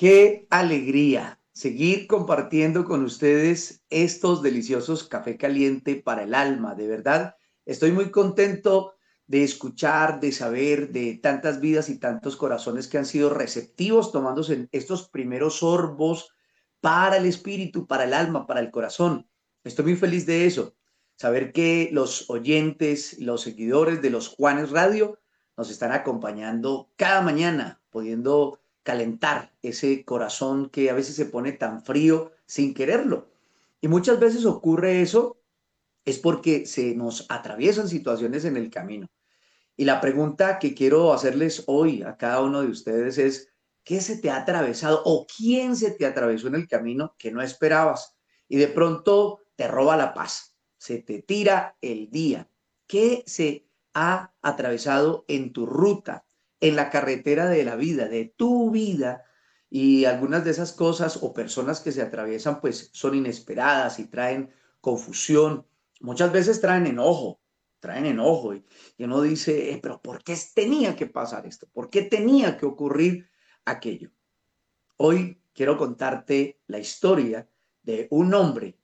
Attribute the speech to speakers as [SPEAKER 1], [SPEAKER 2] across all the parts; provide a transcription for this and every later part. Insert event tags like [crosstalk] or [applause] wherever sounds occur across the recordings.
[SPEAKER 1] Qué alegría seguir compartiendo con ustedes estos deliciosos café caliente para el alma. De verdad, estoy muy contento de escuchar, de saber de tantas vidas y tantos corazones que han sido receptivos tomándose estos primeros sorbos para el espíritu, para el alma, para el corazón. Estoy muy feliz de eso. Saber que los oyentes, los seguidores de los Juanes Radio nos están acompañando cada mañana, pudiendo calentar ese corazón que a veces se pone tan frío sin quererlo. Y muchas veces ocurre eso es porque se nos atraviesan situaciones en el camino. Y la pregunta que quiero hacerles hoy a cada uno de ustedes es, ¿qué se te ha atravesado o quién se te atravesó en el camino que no esperabas? Y de pronto te roba la paz, se te tira el día. ¿Qué se ha atravesado en tu ruta? En la carretera de la vida, de tu vida. Y algunas de esas cosas o personas que se atraviesan pues son inesperadas y traen confusión. Muchas veces traen enojo, traen enojo. Y, uno dice, eh, pero ¿por qué tenía que pasar esto? ¿Por qué tenía que ocurrir aquello? Hoy quiero contarte la historia de un hombre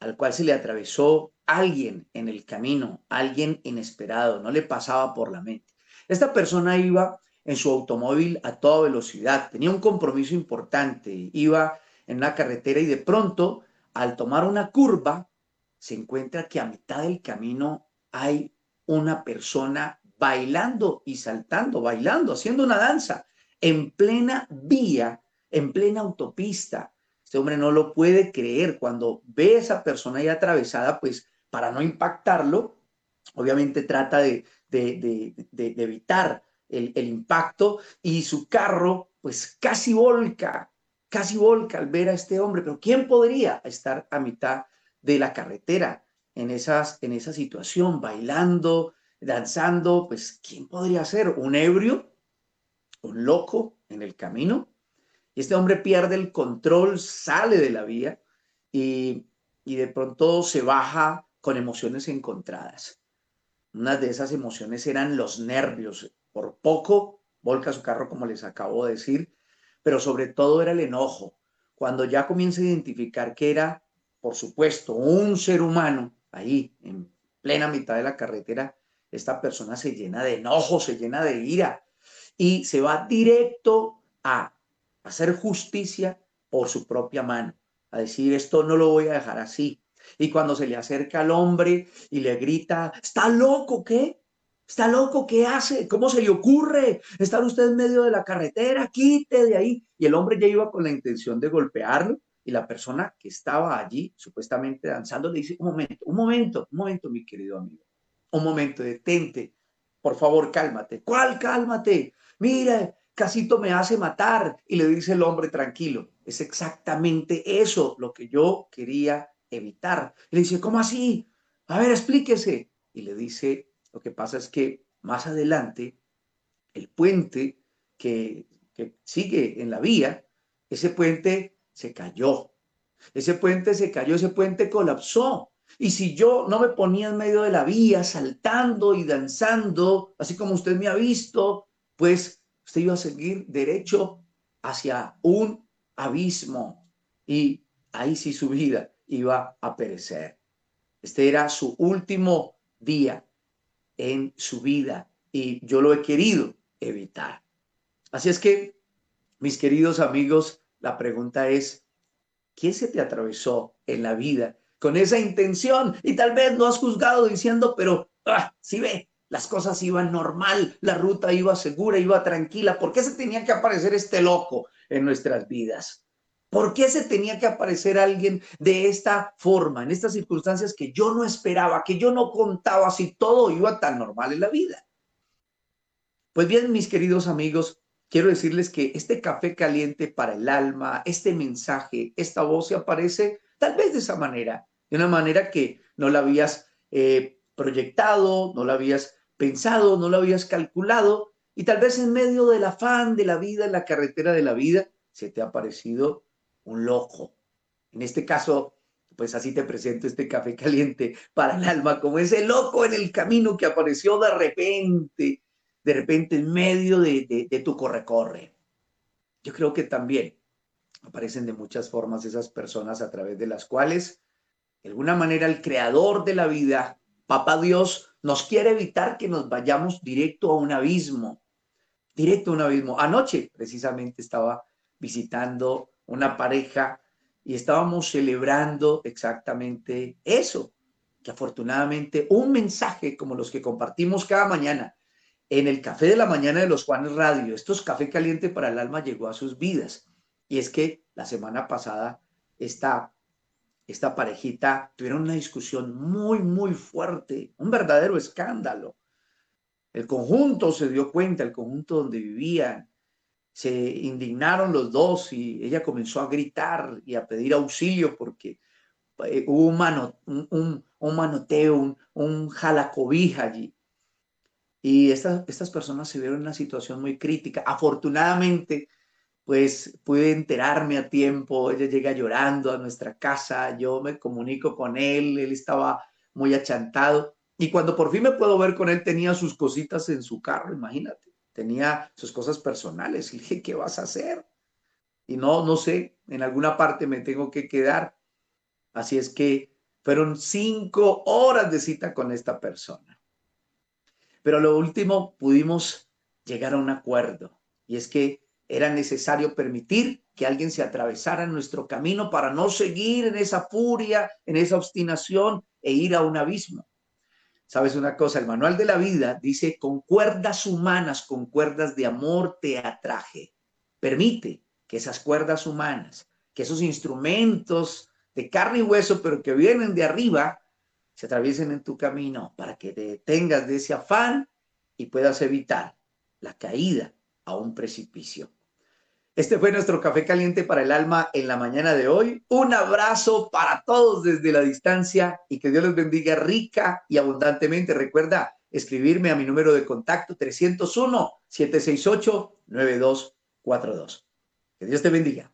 [SPEAKER 1] al cual se le atravesó alguien en el camino, alguien inesperado, no le pasaba por la mente. Esta persona iba en su automóvil a toda velocidad, tenía un compromiso importante, iba en una carretera y de pronto, al tomar una curva, se encuentra que a mitad del camino hay una persona bailando y saltando, bailando, haciendo una danza en plena vía, en plena autopista. Este hombre no lo puede creer. Cuando ve a esa persona ahí atravesada, pues para no impactarlo, obviamente trata de, de, evitar el, el, impacto y su carro pues casi volca, casi volca al ver a este hombre, pero ¿quién podría estar a mitad de la carretera en, esas, en esa situación, bailando, danzando? Pues ¿quién podría ser? ¿Un ebrio? ¿Un loco en el camino? Y este hombre pierde el control, sale de la vía y, y de pronto se baja con emociones encontradas. Una de esas emociones eran los nervios. Por poco volca su carro, como les acabo de decir, pero sobre todo era el enojo. Cuando ya comienza a identificar que era, por supuesto, un ser humano ahí, en plena mitad de la carretera, esta persona se llena de enojo, se llena de ira y se va directo a hacer justicia por su propia mano, a decir, esto no lo voy a dejar así, y cuando se le acerca al hombre y le grita, ¿está loco qué? ¿Está loco? ¿Qué hace? ¿Cómo se le ocurre estar usted en medio de la carretera? Quite de ahí. Y el hombre ya iba con la intención de golpearlo y la persona que estaba allí supuestamente danzando le dice, un momento, un momento, un momento, mi querido amigo. Un momento, detente. Por favor, cálmate. ¿Cuál cálmate? Mira, Casito me hace matar. Y le dice el hombre tranquilo. Es exactamente eso lo que yo quería evitar. le dice, ¿cómo así? A ver, explíquese. Y le dice, lo que pasa es que más adelante, el puente que, que sigue en la vía, ese puente se cayó. Ese puente se cayó, ese puente colapsó. Y si yo no me ponía en medio de la vía, saltando y danzando, así como usted me ha visto, pues usted iba a seguir derecho hacia un abismo. Y ahí sí su vida iba a perecer. Este era su último día en su vida y yo lo he querido evitar. Así es que, mis queridos amigos, la pregunta es, ¿quién se te atravesó en la vida con esa intención? Y tal vez no has juzgado diciendo, pero, ah, si ve, las cosas iban normal, la ruta iba segura, iba tranquila. ¿Por qué se tenía que aparecer este loco en nuestras vidas? ¿Por qué se tenía que aparecer alguien de esta forma, en estas circunstancias que yo no esperaba, que yo no contaba si todo iba tan normal en la vida? Pues bien, mis queridos amigos, quiero decirles que este café caliente para el alma, este mensaje, esta voz se aparece tal vez de esa manera, de una manera que no la habías eh, proyectado, no la habías pensado, no la habías calculado, y tal vez en medio del afán de la vida, en la carretera de la vida, se te ha aparecido un loco. En este caso, pues así te presento este café caliente para el alma, como ese loco en el camino que apareció de repente, de repente en medio de, tu corre-corre. Yo creo que también Aparecen de muchas formas esas personas a través de las cuales, de alguna manera, el creador de la vida, Papá Dios, nos quiere evitar que nos vayamos directo a un abismo, directo a un abismo. Anoche, precisamente, estaba visitando una pareja y estábamos celebrando exactamente eso, que afortunadamente un mensaje como los que compartimos cada mañana en el café de la mañana de los Juanes Radio, estos café caliente para el alma llegó a sus vidas. Y es que la semana pasada esta, esta parejita tuvieron una discusión muy, muy fuerte, un verdadero escándalo. El conjunto se dio cuenta, el conjunto donde vivían, se indignaron los dos y ella comenzó a gritar y a pedir auxilio porque eh, hubo un, mano, un, un, manoteo, un, un jalacobija allí. Y estas, estas personas se vieron en una situación muy crítica. Afortunadamente, pues pude enterarme a tiempo. Ella llega llorando a nuestra casa, yo me comunico con él, él estaba muy achantado. Y cuando por fin me puedo ver con él, tenía sus cositas en su carro, imagínate. Tenía sus cosas personales. Y [laughs] le dije, ¿qué vas a hacer? Y no, no sé, en alguna parte me tengo que quedar. Así es que fueron cinco horas de cita con esta persona. Pero lo último pudimos llegar a un acuerdo y es que era necesario permitir que alguien se atravesara en nuestro camino para no seguir en esa furia, en esa obstinación e ir a un abismo. Sabes una cosa, el manual de la vida dice, con cuerdas humanas, con cuerdas de amor te atraje. Permite que esas cuerdas humanas, que esos instrumentos de carne y hueso, pero que vienen de arriba, se atraviesen en tu camino para que te detengas de ese afán y puedas evitar la caída a un precipicio. Este fue nuestro café caliente para el alma en la mañana de hoy. Un abrazo para todos desde la distancia y que Dios los bendiga rica y abundantemente. Recuerda escribirme a mi número de contacto 301-768-9242. Que Dios te bendiga.